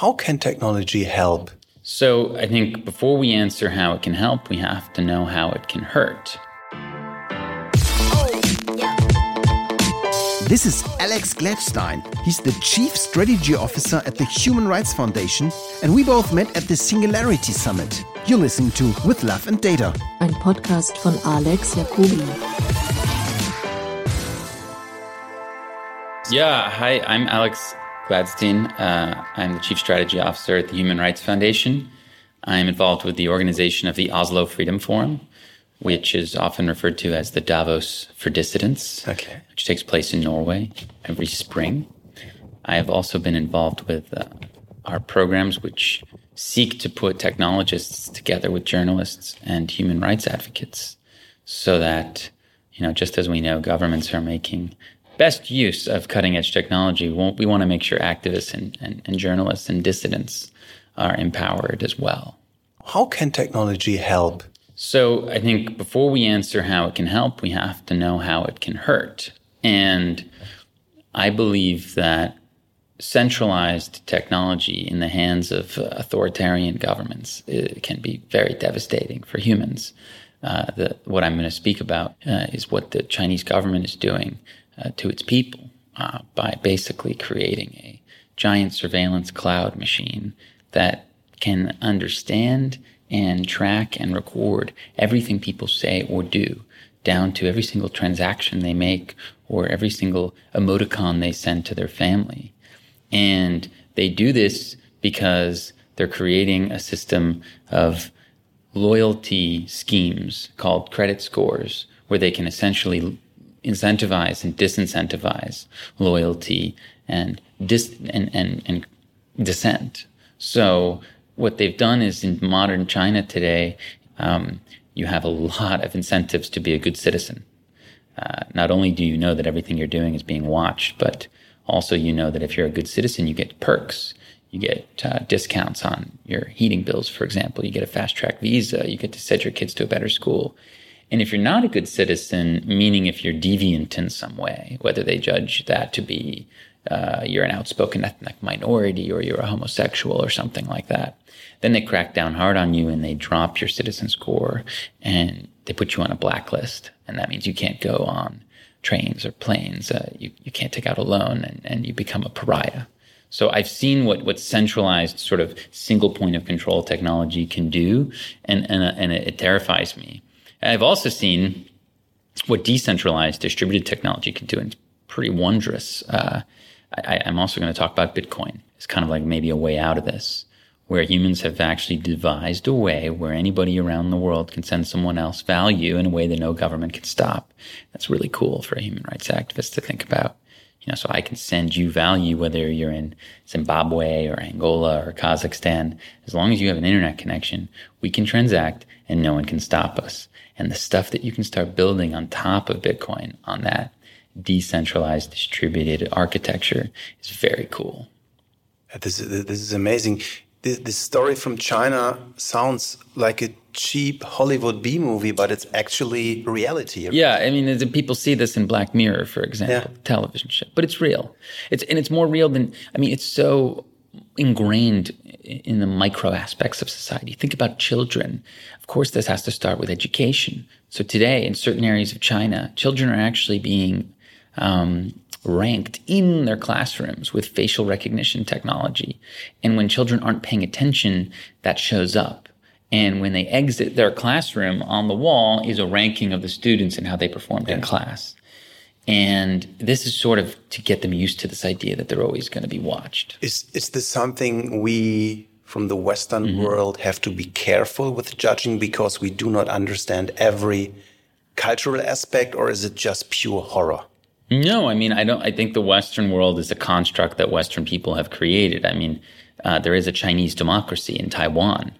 How can technology help? So I think before we answer how it can help, we have to know how it can hurt. This is Alex Gladstein. He's the Chief Strategy Officer at the Human Rights Foundation, and we both met at the Singularity Summit. You're listening to With Love and Data. Ein Podcast von Alex Jacobi. Yeah, hi, I'm Alex Gladstein. Uh, I'm the Chief Strategy Officer at the Human Rights Foundation. I'm involved with the organization of the Oslo Freedom Forum, which is often referred to as the Davos for Dissidents, okay. which takes place in Norway every spring. I have also been involved with uh, our programs, which seek to put technologists together with journalists and human rights advocates so that, you know, just as we know governments are making best use of cutting edge technology, we want to make sure activists and, and, and journalists and dissidents are empowered as well. How can technology help so I think before we answer how it can help, we have to know how it can hurt. And I believe that centralized technology in the hands of authoritarian governments can be very devastating for humans. Uh, the, what I'm going to speak about uh, is what the Chinese government is doing uh, to its people uh, by basically creating a giant surveillance cloud machine that can understand and track and record everything people say or do, down to every single transaction they make or every single emoticon they send to their family. And they do this because they're creating a system of loyalty schemes called credit scores, where they can essentially incentivize and disincentivize loyalty and dis- and, and, and dissent. So what they've done is in modern China today, um, you have a lot of incentives to be a good citizen. Uh, not only do you know that everything you're doing is being watched, but also you know that if you're a good citizen, you get perks. You get uh, discounts on your heating bills, for example. You get a fast track visa. You get to send your kids to a better school. And if you're not a good citizen, meaning if you're deviant in some way, whether they judge that to be uh, you're an outspoken ethnic minority or you're a homosexual or something like that. Then they crack down hard on you and they drop your citizen score and they put you on a blacklist. And that means you can't go on trains or planes. Uh, you, you can't take out a loan and, and you become a pariah. So I've seen what, what centralized sort of single point of control technology can do. And, and, and it terrifies me. I've also seen what decentralized distributed technology can do. And it's pretty wondrous. Uh, I, am also going to talk about Bitcoin. It's kind of like maybe a way out of this, where humans have actually devised a way where anybody around the world can send someone else value in a way that no government can stop. That's really cool for a human rights activist to think about. You know, so I can send you value whether you're in Zimbabwe or Angola or Kazakhstan. As long as you have an internet connection, we can transact and no one can stop us. And the stuff that you can start building on top of Bitcoin on that decentralized distributed architecture is very cool. This is, this is amazing. This, this story from China sounds like a cheap Hollywood B movie, but it's actually reality. Yeah, I mean, people see this in Black Mirror, for example, yeah. television show, but it's real. It's and it's more real than I mean, it's so ingrained in the micro aspects of society. Think about children. Of course, this has to start with education. So today, in certain areas of China, children are actually being um, ranked in their classrooms with facial recognition technology. And when children aren't paying attention, that shows up. And when they exit their classroom, on the wall is a ranking of the students and how they performed yeah. in class. And this is sort of to get them used to this idea that they're always going to be watched. Is is this something we from the Western mm -hmm. world have to be careful with judging because we do not understand every cultural aspect, or is it just pure horror? No, I mean, I don't. I think the Western world is a construct that Western people have created. I mean, uh, there is a Chinese democracy in Taiwan.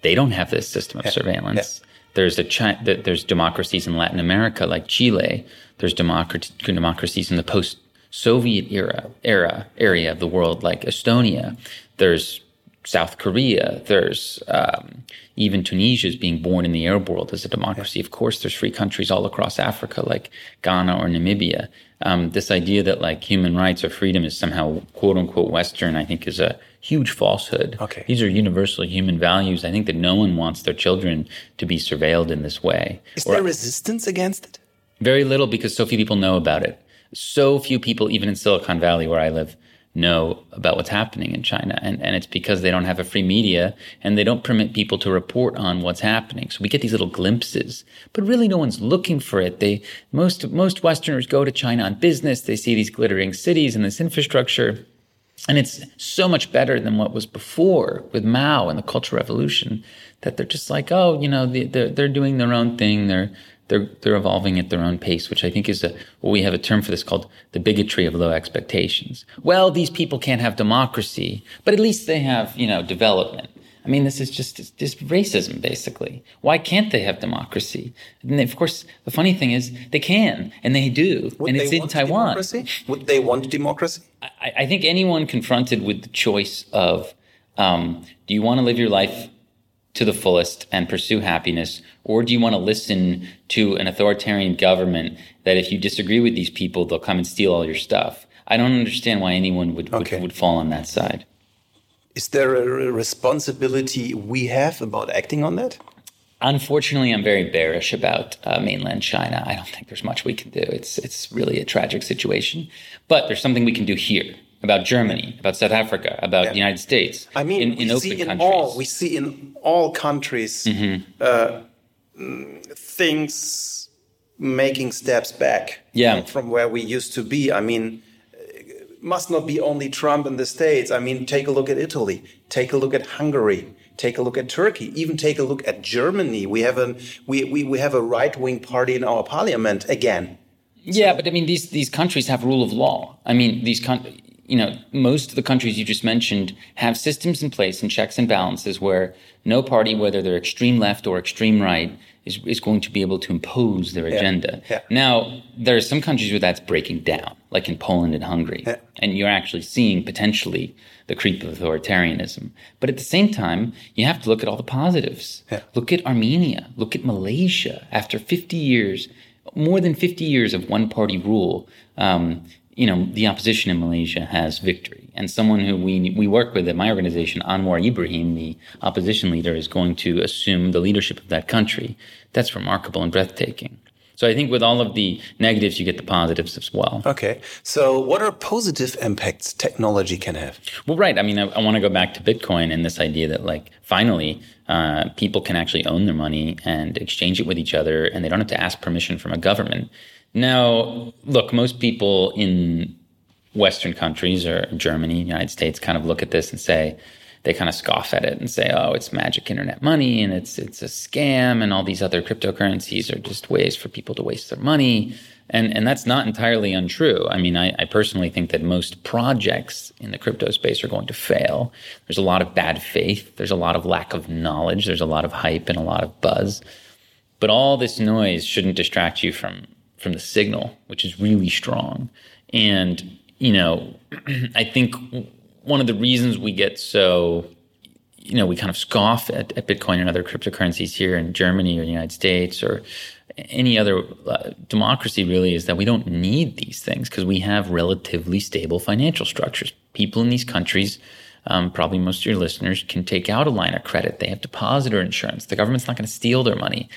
They don't have this system of yeah. surveillance. Yeah. There's a Chi- there's democracies in Latin America like Chile. There's democracy democracies in the post-Soviet era era area of the world like Estonia. There's South Korea. There's um, even Tunisia is being born in the Arab world as a democracy. Of course, there's free countries all across Africa, like Ghana or Namibia. Um, this idea that like human rights or freedom is somehow quote unquote Western, I think, is a huge falsehood. Okay. These are universal human values. I think that no one wants their children to be surveilled in this way. Is or, there resistance against it? Very little because so few people know about it. So few people, even in Silicon Valley, where I live, know about what's happening in China. And, and it's because they don't have a free media and they don't permit people to report on what's happening. So we get these little glimpses, but really no one's looking for it. They, most, most Westerners go to China on business. They see these glittering cities and this infrastructure. And it's so much better than what was before with Mao and the Cultural Revolution that they're just like, oh, you know, they're, they're doing their own thing. They're, they're they're evolving at their own pace, which I think is a well, we have a term for this called the bigotry of low expectations. Well, these people can't have democracy, but at least they have you know development. I mean, this is just just racism, basically. Why can't they have democracy? And of course, the funny thing is they can, and they do, Would and it's in Taiwan. Democracy? Would they want democracy? I, I, think anyone confronted with the choice of, um, do you want to live your life to the fullest and pursue happiness? Or do you want to listen to an authoritarian government that if you disagree with these people, they'll come and steal all your stuff? I don't understand why anyone would, okay. would, would, fall on that side. Is there a responsibility we have about acting on that? Unfortunately, I'm very bearish about uh, mainland China. I don't think there's much we can do. It's it's really a tragic situation, but there's something we can do here about Germany, about South Africa, about yeah. the United States. I mean, in, in open in countries. All, we see in all countries mm-hmm. uh, things making steps back yeah. from where we used to be. I mean, must not be only Trump in the States. I mean, take a look at Italy, take a look at Hungary, take a look at Turkey, even take a look at Germany. We have a we, we, we have a right wing party in our parliament again. Yeah, but I mean, these these countries have rule of law. I mean, these countries you know, most of the countries you just mentioned have systems in place and checks and balances where no party, whether they're extreme left or extreme right, is, is going to be able to impose their agenda. Yeah. Now, there are some countries where that's breaking down, like in Poland and Hungary, yeah. and you're actually seeing potentially the creep of authoritarianism. But at the same time, you have to look at all the positives. Look at Armenia, look at Malaysia. After 50 years, more than 50 years of one party rule, um, you know, the opposition in Malaysia has victory. And someone who we, we work with at my organization, Anwar Ibrahim, the opposition leader, is going to assume the leadership of that country. That's remarkable and breathtaking. So I think with all of the negatives, you get the positives as well. Okay. So what are positive impacts technology can have? Well, right. I mean, I, I want to go back to Bitcoin and this idea that, like, finally, uh, people can actually own their money and exchange it with each other, and they don't have to ask permission from a government. Now, look, most people in Western countries or Germany, United States kind of look at this and say, they kind of scoff at it and say, "Oh, it's magic internet money and it's it's a scam and all these other cryptocurrencies are just ways for people to waste their money." And and that's not entirely untrue. I mean, I, I personally think that most projects in the crypto space are going to fail. There's a lot of bad faith. There's a lot of lack of knowledge. There's a lot of hype and a lot of buzz. But all this noise shouldn't distract you from from the signal, which is really strong. And, you know, I think one of the reasons we get so, you know, we kind of scoff at, at Bitcoin and other cryptocurrencies here in Germany or the United States or any other uh, democracy really is that we don't need these things because we have relatively stable financial structures. People in these countries, um, probably most of your listeners, can take out a line of credit. They have depositor insurance. The government's not going to steal their money.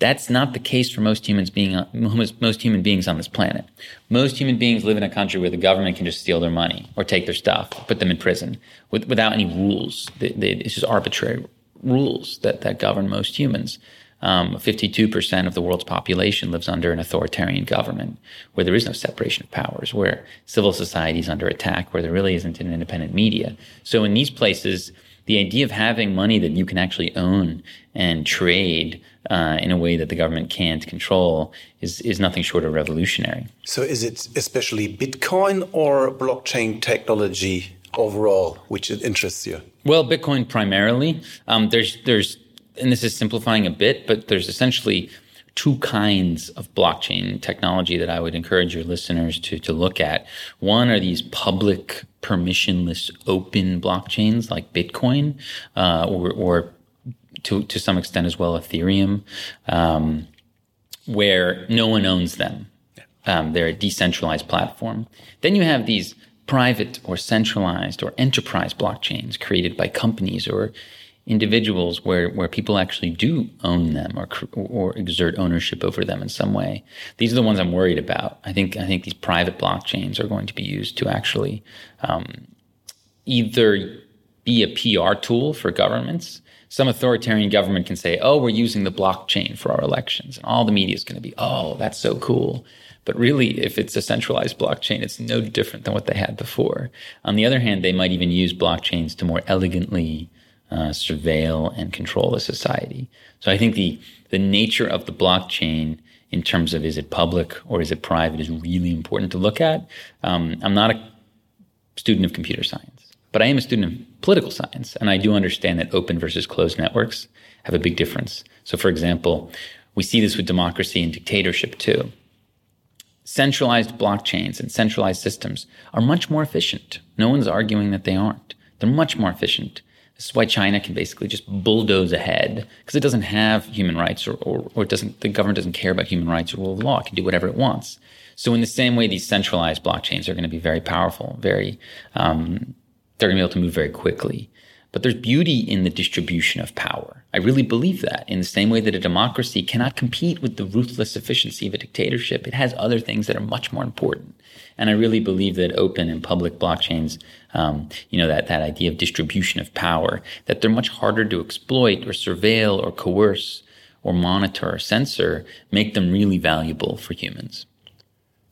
That's not the case for most humans being most, human beings on this planet. Most human beings live in a country where the government can just steal their money or take their stuff, put them in prison with, without any rules. It's just arbitrary rules that, that govern most humans. Um, 52% of the world's population lives under an authoritarian government where there is no separation of powers, where civil society is under attack, where there really isn't an independent media. So in these places, the idea of having money that you can actually own and trade uh, in a way that the government can't control is is nothing short of revolutionary. So, is it especially Bitcoin or blockchain technology overall which interests you? Well, Bitcoin primarily. Um, there's there's and this is simplifying a bit, but there's essentially two kinds of blockchain technology that I would encourage your listeners to, to look at. One are these public, permissionless, open blockchains like Bitcoin, uh, or, or to, to some extent as well Ethereum, um, where no one owns them. Um, they're a decentralized platform. Then you have these private or centralized or enterprise blockchains created by companies or individuals where, where people actually do own them or, or exert ownership over them in some way. These are the ones I'm worried about. I think, I think these private blockchains are going to be used to actually um, either be a PR tool for governments. Some authoritarian government can say, oh, we're using the blockchain for our elections. And all the media is going to be, oh, that's so cool. But really, if it's a centralized blockchain, it's no different than what they had before. On the other hand, they might even use blockchains to more elegantly uh, surveil and control a society. So I think the the nature of the blockchain in terms of is it public or is it private is really important to look at. Um, I'm not a student of computer science, but I am a student of political science, and I do understand that open versus closed networks have a big difference. So, for example, we see this with democracy and dictatorship too. Centralized blockchains and centralized systems are much more efficient. No one's arguing that they aren't. They're much more efficient this is why China can basically just bulldoze ahead because it doesn't have human rights or, or, or, it doesn't, the government doesn't care about human rights or rule of law. It can do whatever it wants. So in the same way, these centralized blockchains are going to be very powerful, very, um, they're going to be able to move very quickly. But there's beauty in the distribution of power. I really believe that in the same way that a democracy cannot compete with the ruthless efficiency of a dictatorship, it has other things that are much more important. And I really believe that open and public blockchains, um, you know, that, that idea of distribution of power, that they're much harder to exploit or surveil or coerce or monitor or censor, make them really valuable for humans.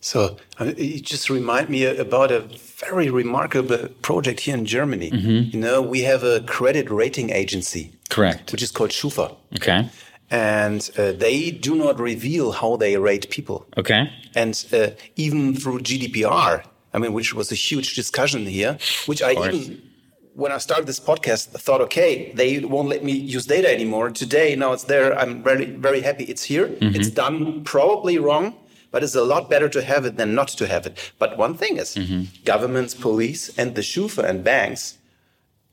So uh, it just remind me about a very remarkable project here in Germany. Mm -hmm. You know, we have a credit rating agency. Correct. Which is called Schufa. Okay and uh, they do not reveal how they rate people. Okay. And uh, even through GDPR, I mean, which was a huge discussion here, which I even, when I started this podcast, I thought, okay, they won't let me use data anymore. Today, now it's there. I'm very, very happy it's here. Mm -hmm. It's done probably wrong, but it's a lot better to have it than not to have it. But one thing is, mm -hmm. governments, police, and the Schufa and banks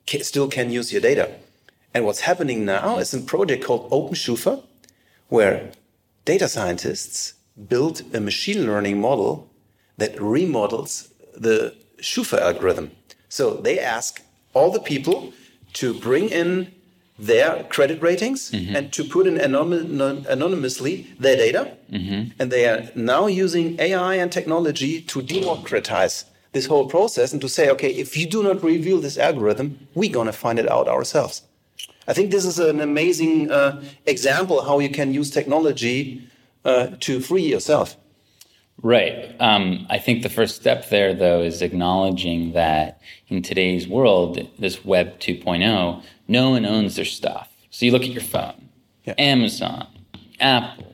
still can use your data. And what's happening now is a project called OpenSchufa, where data scientists build a machine learning model that remodels the Schufa algorithm. So they ask all the people to bring in their credit ratings mm-hmm. and to put in anon- anonymously their data. Mm-hmm. And they are now using AI and technology to democratize this whole process and to say, okay, if you do not reveal this algorithm, we're going to find it out ourselves. I think this is an amazing uh, example how you can use technology uh, to free yourself. Right. Um, I think the first step there, though, is acknowledging that in today's world, this Web 2.0, no one owns their stuff. So you look at your phone, yeah. Amazon, Apple,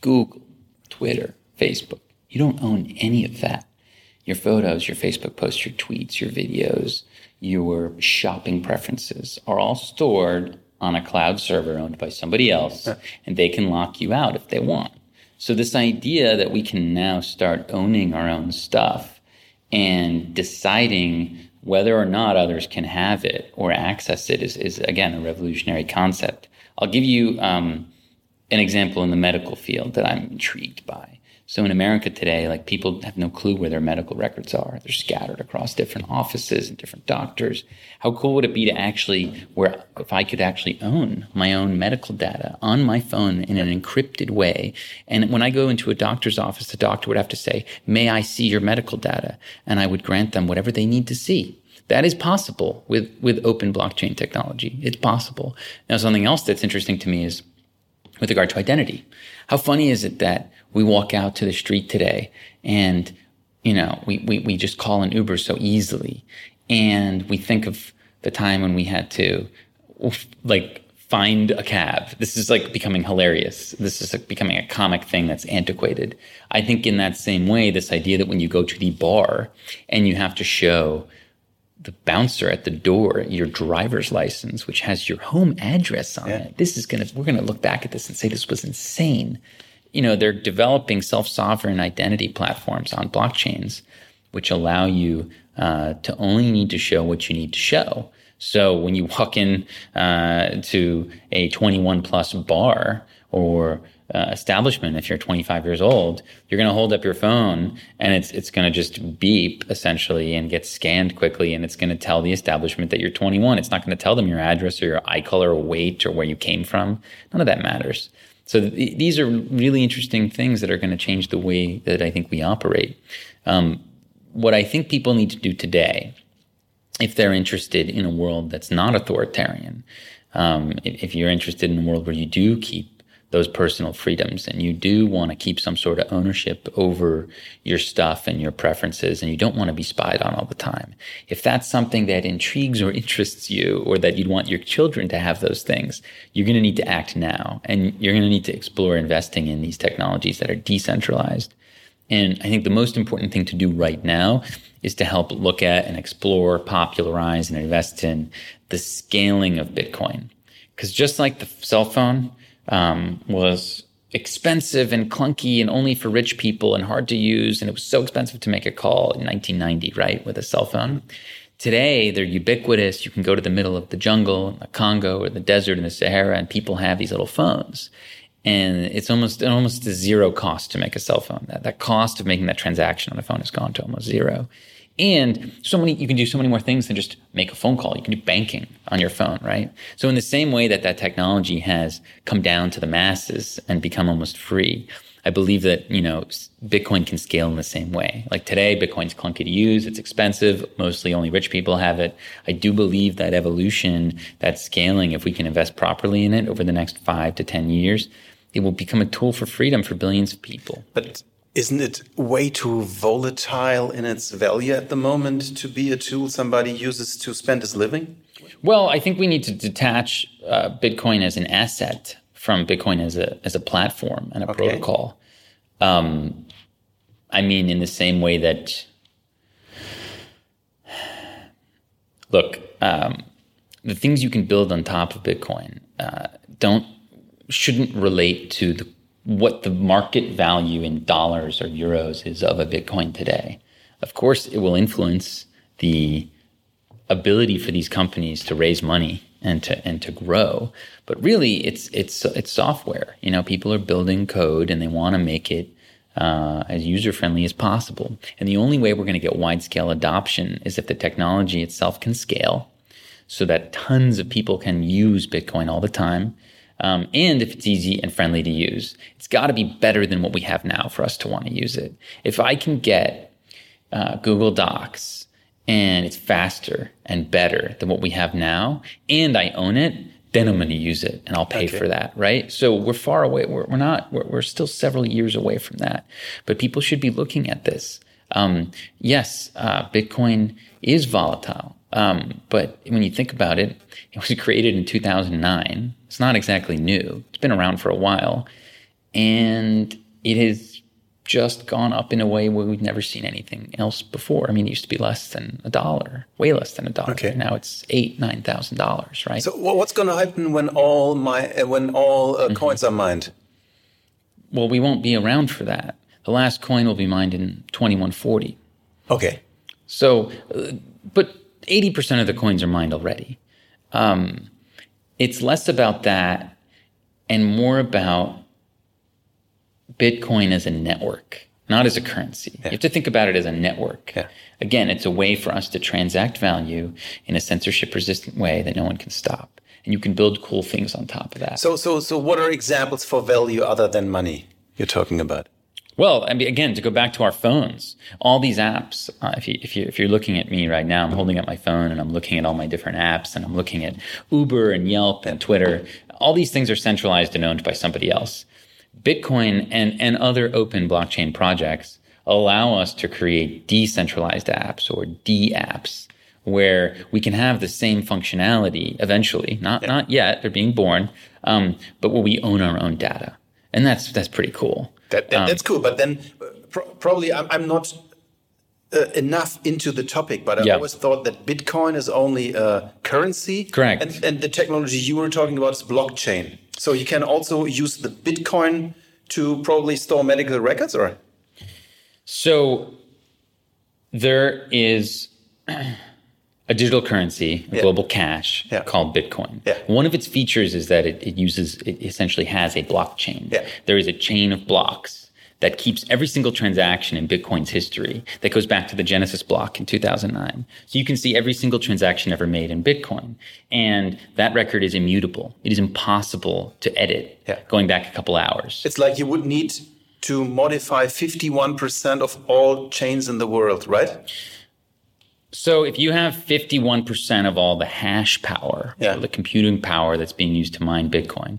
Google, Twitter, Facebook. You don't own any of that. Your photos, your Facebook posts, your tweets, your videos, your shopping preferences are all stored on a cloud server owned by somebody else, and they can lock you out if they want. So, this idea that we can now start owning our own stuff and deciding whether or not others can have it or access it is, is again, a revolutionary concept. I'll give you um, an example in the medical field that I'm intrigued by. So in America today, like people have no clue where their medical records are. They're scattered across different offices and different doctors. How cool would it be to actually, where if I could actually own my own medical data on my phone in an encrypted way, and when I go into a doctor's office, the doctor would have to say, "May I see your medical data?" and I would grant them whatever they need to see. That is possible with with open blockchain technology. It's possible. Now, something else that's interesting to me is with regard to identity. How funny is it that we walk out to the street today and, you know, we, we, we just call an Uber so easily. And we think of the time when we had to like find a cab. This is like becoming hilarious. This is like becoming a comic thing that's antiquated. I think in that same way, this idea that when you go to the bar and you have to show the bouncer at the door your driver's license, which has your home address on yeah. it. This is gonna we're gonna look back at this and say this was insane. You know, they're developing self-sovereign identity platforms on blockchains, which allow you uh, to only need to show what you need to show. So when you walk in uh, to a 21 plus bar or uh, establishment, if you're 25 years old, you're going to hold up your phone and it's it's going to just beep essentially and get scanned quickly, and it's going to tell the establishment that you're 21. It's not going to tell them your address or your eye color or weight or where you came from. None of that matters. So th- these are really interesting things that are going to change the way that I think we operate. Um, what I think people need to do today, if they're interested in a world that's not authoritarian, um, if, if you're interested in a world where you do keep those personal freedoms and you do want to keep some sort of ownership over your stuff and your preferences and you don't want to be spied on all the time. If that's something that intrigues or interests you or that you'd want your children to have those things, you're going to need to act now and you're going to need to explore investing in these technologies that are decentralized. And I think the most important thing to do right now is to help look at and explore, popularize and invest in the scaling of Bitcoin. Because just like the cell phone, um, was expensive and clunky and only for rich people and hard to use. And it was so expensive to make a call in 1990, right, with a cell phone. Today, they're ubiquitous. You can go to the middle of the jungle, the Congo, or the desert in the Sahara, and people have these little phones. And it's almost almost a zero cost to make a cell phone. That, that cost of making that transaction on a phone has gone to almost zero. And so many, you can do so many more things than just make a phone call. You can do banking on your phone, right? So in the same way that that technology has come down to the masses and become almost free, I believe that, you know, Bitcoin can scale in the same way. Like today, Bitcoin's clunky to use. It's expensive. Mostly only rich people have it. I do believe that evolution, that scaling, if we can invest properly in it over the next five to 10 years, it will become a tool for freedom for billions of people. But isn't it way too volatile in its value at the moment to be a tool somebody uses to spend his living? Well, I think we need to detach uh, Bitcoin as an asset from Bitcoin as a as a platform and a okay. protocol. Um, I mean, in the same way that, look, um, the things you can build on top of Bitcoin uh, don't shouldn't relate to the what the market value in dollars or euros is of a Bitcoin today. Of course, it will influence the ability for these companies to raise money and to and to grow. But really, it's it's it's software. You know, people are building code and they want to make it uh, as user friendly as possible. And the only way we're going to get wide scale adoption is if the technology itself can scale, so that tons of people can use Bitcoin all the time um, and if it's easy and friendly to use. It's got to be better than what we have now for us to want to use it. If I can get uh, Google Docs and it's faster and better than what we have now, and I own it, then I'm going to use it and I'll pay okay. for that, right? So we're far away. We're, we're not, we're, we're, still several years away from that. But people should be looking at this. Um, yes, uh, Bitcoin is volatile. Um, but when you think about it, it was created in 2009. It's not exactly new. It's been around for a while. And it has just gone up in a way where we've never seen anything else before. I mean, it used to be less than a dollar, way less than a dollar. Okay. Now it's eight, nine thousand dollars, right? So, what's going to happen when all my when all uh, mm-hmm. coins are mined? Well, we won't be around for that. The last coin will be mined in 2140. Okay. So, uh, but 80% of the coins are mined already. Um, it's less about that and more about Bitcoin as a network, not as a currency. Yeah. You have to think about it as a network. Yeah. Again, it's a way for us to transact value in a censorship resistant way that no one can stop. And you can build cool things on top of that. So, so, so what are examples for value other than money you're talking about? Well, I mean, again, to go back to our phones, all these apps. Uh, if you if you if you're looking at me right now, I'm holding up my phone and I'm looking at all my different apps, and I'm looking at Uber and Yelp and Twitter. All these things are centralized and owned by somebody else. Bitcoin and and other open blockchain projects allow us to create decentralized apps or D apps where we can have the same functionality eventually. Not not yet; they're being born, um, but where we own our own data, and that's that's pretty cool. That, that um, that's cool, but then pro probably I'm, I'm not uh, enough into the topic, but I yeah. always thought that Bitcoin is only a currency. Correct. And, and the technology you were talking about is blockchain. So you can also use the Bitcoin to probably store medical records, or So there is a digital currency, a Yeah. global cash Yeah. called Bitcoin. Yeah. One of its features is that it, it uses, it essentially has a blockchain. There is a chain of blocks that keeps every single transaction in Bitcoin's history that goes back to the Genesis block in 2009. So you can see every single transaction ever made in Bitcoin. And that record is immutable. It is impossible to edit going back a couple hours. it's like you would need to modify 51% of all chains in the world, right? So if you have 51% of all the hash power, Yeah. the computing power that's being used to mine Bitcoin,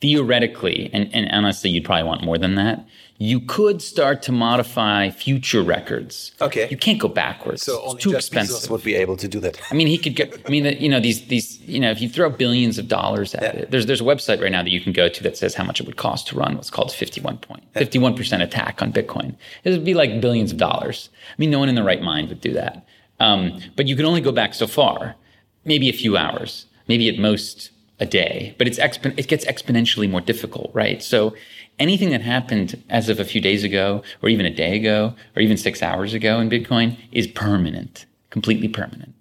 theoretically, and, and honestly, you'd probably want more than that, you could start to modify future records. Okay. You can't go backwards. So it's only too Jeff expensive. Bezos would be able to do that. I mean, he could get. I mean, you know, these these you know, if you throw billions of dollars at Yeah. it, there's there's a website right now that you can go to that says how much it would cost to run what's called 51 point 51 percent attack on Bitcoin. It would be like billions of dollars. I mean, no one in the right mind would do that. Um, but you can only go back so far, maybe a few hours, maybe at most a day. But it's it gets exponentially more difficult, right? So anything that happened as of a few days ago, or even a day ago, or even six hours ago in Bitcoin is permanent, completely permanent.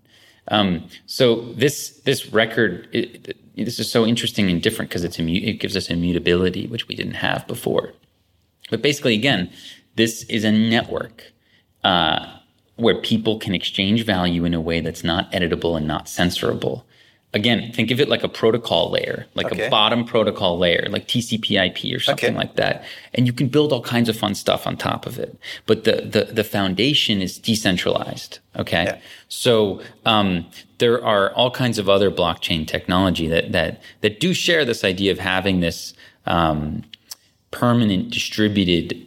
Um, so this this record, it- this is so interesting and different because it's immu- it gives us immutability, which we didn't have before. But basically, again, this is a network uh, where people can exchange value in a way that's not editable and not censorable. Again, think of it like a protocol layer, like Okay. a bottom protocol layer, like TCP/IP or something Okay. like that, and you can build all kinds of fun stuff on top of it. But the the, the foundation is decentralized. Okay, Yeah. so um, there are all kinds of other blockchain technology that that that do share this idea of having this um, permanent distributed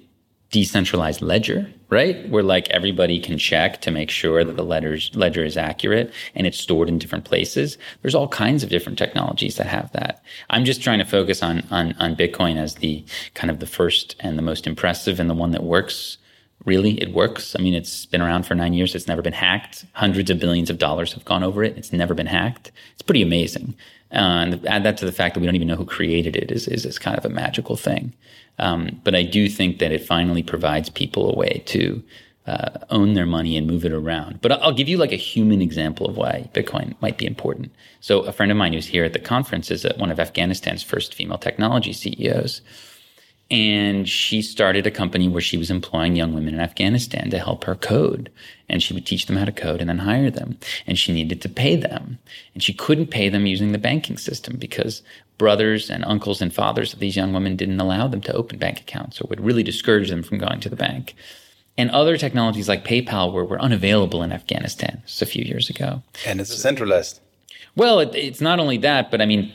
decentralized ledger, right? Where like everybody can check to make sure that the ledgers, ledger is accurate and it's stored in different places. There's all kinds of different technologies that have that. I'm just trying to focus on, on, on Bitcoin as the kind of the first and the most impressive and the one that works. Really, it works. I mean, it's been around for nine years. It's never been hacked. Hundreds of billions of dollars have gone over it. It's never been hacked. It's pretty amazing. Uh, and add that to the fact that we don't even know who created it is, is, is kind of a magical thing. Um, but I do think that it finally provides people a way to uh, own their money and move it around. But I'll give you like a human example of why Bitcoin might be important. So a friend of mine who's here at the conference is uh, one of Afghanistan's first female technology CEOs. And she started a company where she was employing young women in Afghanistan to help her code. And she would teach them how to code and then hire them. And she needed to pay them. And she couldn't pay them using the banking system because brothers and uncles and fathers of these young women didn't allow them to open bank accounts or would really discourage them from going to the bank. And other technologies like PayPal were, were unavailable in Afghanistan just a few years ago. And it's centralized. Well, it, it's not only that, but I mean,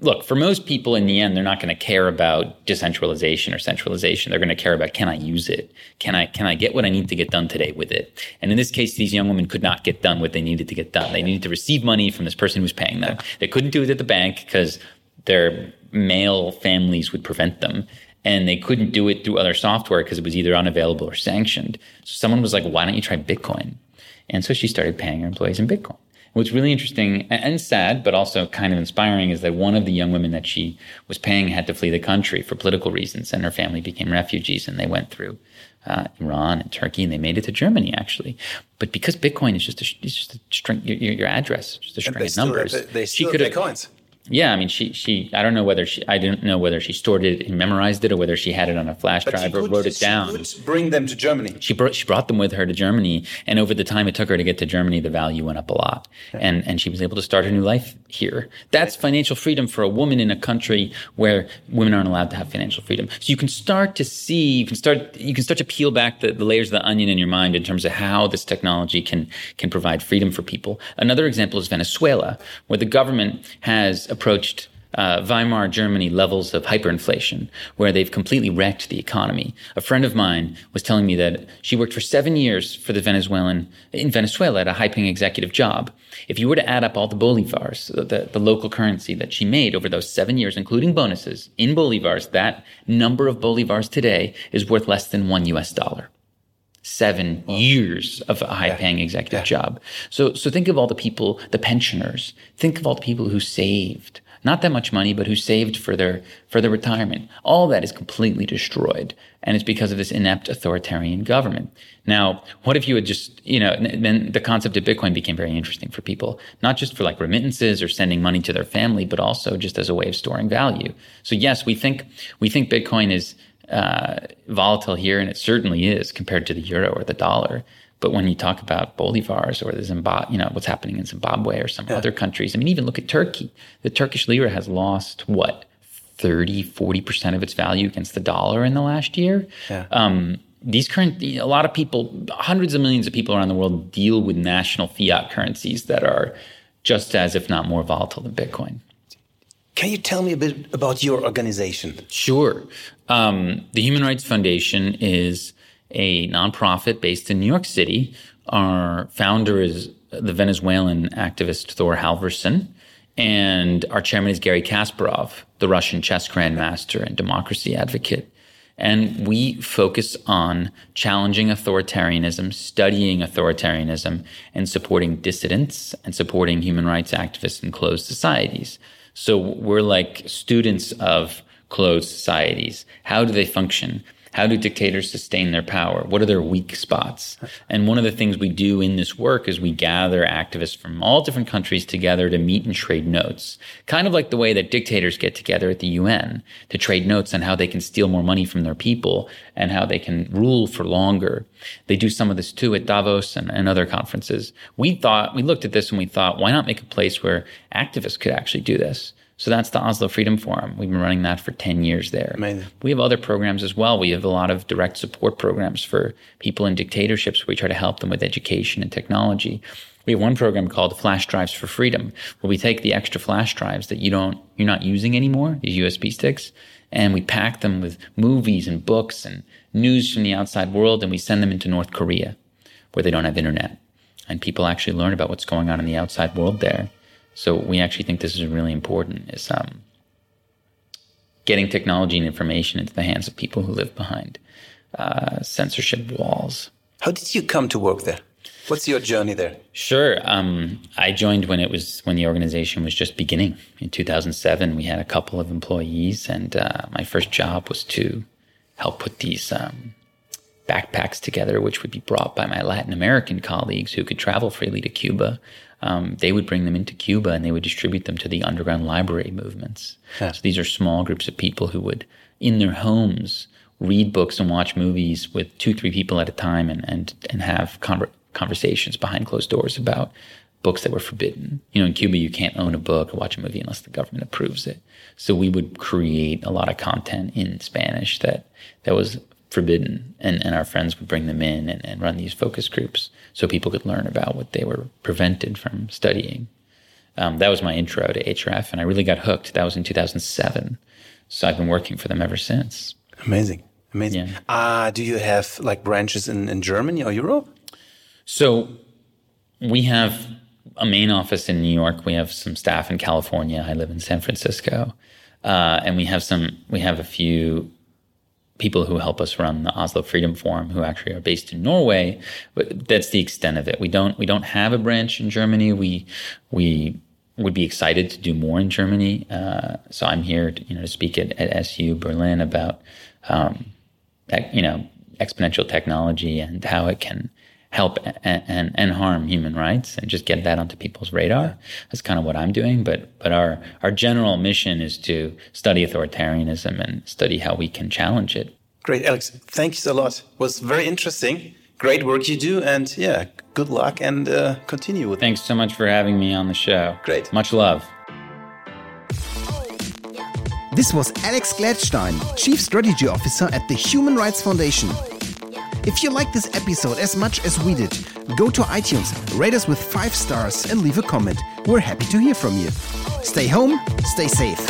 look, for most people in the end, they're not going to care about decentralization or centralization. They're going to care about can I use it? Can I can I get what I need to get done today with it? And in this case, these young women could not get done what they needed to get done. They needed to receive money from this person who was paying them. They couldn't do it at the bank because their male families would prevent them. And they couldn't do it through other software because it was either unavailable or sanctioned. So someone was like, why don't you try Bitcoin? And so she started paying her employees in Bitcoin. What's really interesting and- sad, but also kind of inspiring, is that one of the young women that she was paying had to flee the country for political reasons, and her family became refugees, and they went through uh, Iran and Turkey, and they made it to Germany actually. But because Bitcoin is just a, it's just a string, your, your address, just a string of still, numbers. they, they she could have coins. Yeah, I mean, she she I don't know whether she I didn't know whether she stored it and memorized it or whether she had it on a flash But drive or could- wrote it she down. could bring them to Germany. She brought she brought them with her to Germany, and over the time it took her to get to Germany, the value went up a lot, and and she was able to start her new life here. That's financial freedom for a woman in a country where women aren't allowed to have financial freedom. So you can start to see, you can start you can start to peel back the, the layers of the onion in your mind in terms of how this technology can can provide freedom for people. Another example is Venezuela, where the government has approached uh, Weimar Germany levels of hyperinflation, where they've completely wrecked the economy. A friend of mine was telling me that she worked for seven years for the Venezuelan in Venezuela at a high-paying executive job. If you were to add up all the bolivars, the, the local currency that she made over those seven years, including bonuses in bolivars, that number of bolivars today is worth less than one U.S. dollar seven years of a high paying executive job. So, so think of all the people, the pensioners, think of all the people who saved, not that much money, but who saved for their for their retirement. All that is completely destroyed, and it's because of this inept authoritarian government. Now, what if you had just, you know, then the concept of Bitcoin became very interesting for people, not just for like remittances or sending money to their family, but also just as a way of storing value. So yes, we think we think Bitcoin is uh, volatile here, and it certainly is compared to the euro or the dollar. But when you talk about bolivars or the Zimbabwe, you know, what's happening in Zimbabwe or some yeah. other countries, I mean, even look at Turkey. The Turkish lira has lost what, 30, 40% of its value against the dollar in the last year. Yeah. Um, these current, a lot of people, hundreds of millions of people around the world deal with national fiat currencies that are just as, if not more volatile than Bitcoin. Can you tell me a bit about your organization? Sure. Um, the Human Rights Foundation is a nonprofit based in New York City. Our founder is the Venezuelan activist Thor Halvorssen, and our chairman is Garry Kasparov, the Russian chess grandmaster and democracy advocate. And we focus on challenging authoritarianism, studying authoritarianism, and supporting dissidents and supporting human rights activists in closed societies. So we're like students of closed societies. How do they function? How do dictators sustain their power? What are their weak spots? And one of the things we do in this work is we gather activists from all different countries together to meet and trade notes. Kind of like the way that dictators get together at the UN to trade notes on how they can steal more money from their people and how they can rule for longer. They do some of this too at Davos and, and other conferences. We thought, we looked at this and we thought, why not make a place where activists could actually do this? So that's the Oslo Freedom Forum. We've been running that for 10 years there. Amazing. We have other programs as well. We have a lot of direct support programs for people in dictatorships where we try to help them with education and technology. We have one program called Flash Drives for Freedom, where we take the extra flash drives that you don't, you're not using anymore, these USB sticks, and we pack them with movies and books and news from the outside world, and we send them into North Korea, where they don't have internet. And people actually learn about what's going on in the outside world there. So we actually think this is really important is um, getting technology and information into the hands of people who live behind uh, censorship walls. How did you come to work there? What's your journey there? Sure. Um, I joined when it was when the organization was just beginning in 2007. We had a couple of employees, and uh, my first job was to help put these um, backpacks together, which would be brought by my Latin American colleagues who could travel freely to Cuba um, they would bring them into Cuba and they would distribute them to the underground library movements. Yeah. So these are small groups of people who would, in their homes, read books and watch movies with two, three people at a time and, and, and have conver- conversations behind closed doors about books that were forbidden. You know, in Cuba, you can't own a book or watch a movie unless the government approves it. So we would create a lot of content in Spanish that, that was forbidden and, and our friends would bring them in and, and run these focus groups so people could learn about what they were prevented from studying. Um, that was my intro to hrf and i really got hooked. That was in 2007 so i've been working for them ever since. Amazing. Amazing. Yeah. uh, do you have like branches in, in germany or europe? So we have a main office in new york. We have some staff in california. I live in san francisco. Uh, and we have some we have a few people who help us run the Oslo Freedom Forum, who actually are based in Norway. But that's the extent of it. We don't we don't have a branch in Germany. We we would be excited to do more in Germany. Uh, so I'm here, to, you know, to speak at, at SU Berlin about um, you know exponential technology and how it can help and, and, and, harm human rights and just get that onto people's radar. That's kind of what I'm doing. But, but our, our general mission is to study authoritarianism and study how we can challenge it. Great, Alex. Thank you so lot. It was very interesting. Great work you do. And yeah, good luck and uh, continue with Thanks so much for having me on the show. Great. Much love. This was Alex Gladstein, Chief Strategy Officer at the Human Rights Foundation. If you like this episode as much as we did, go to iTunes, rate us with 5 stars, and leave a comment. We're happy to hear from you. Stay home, stay safe.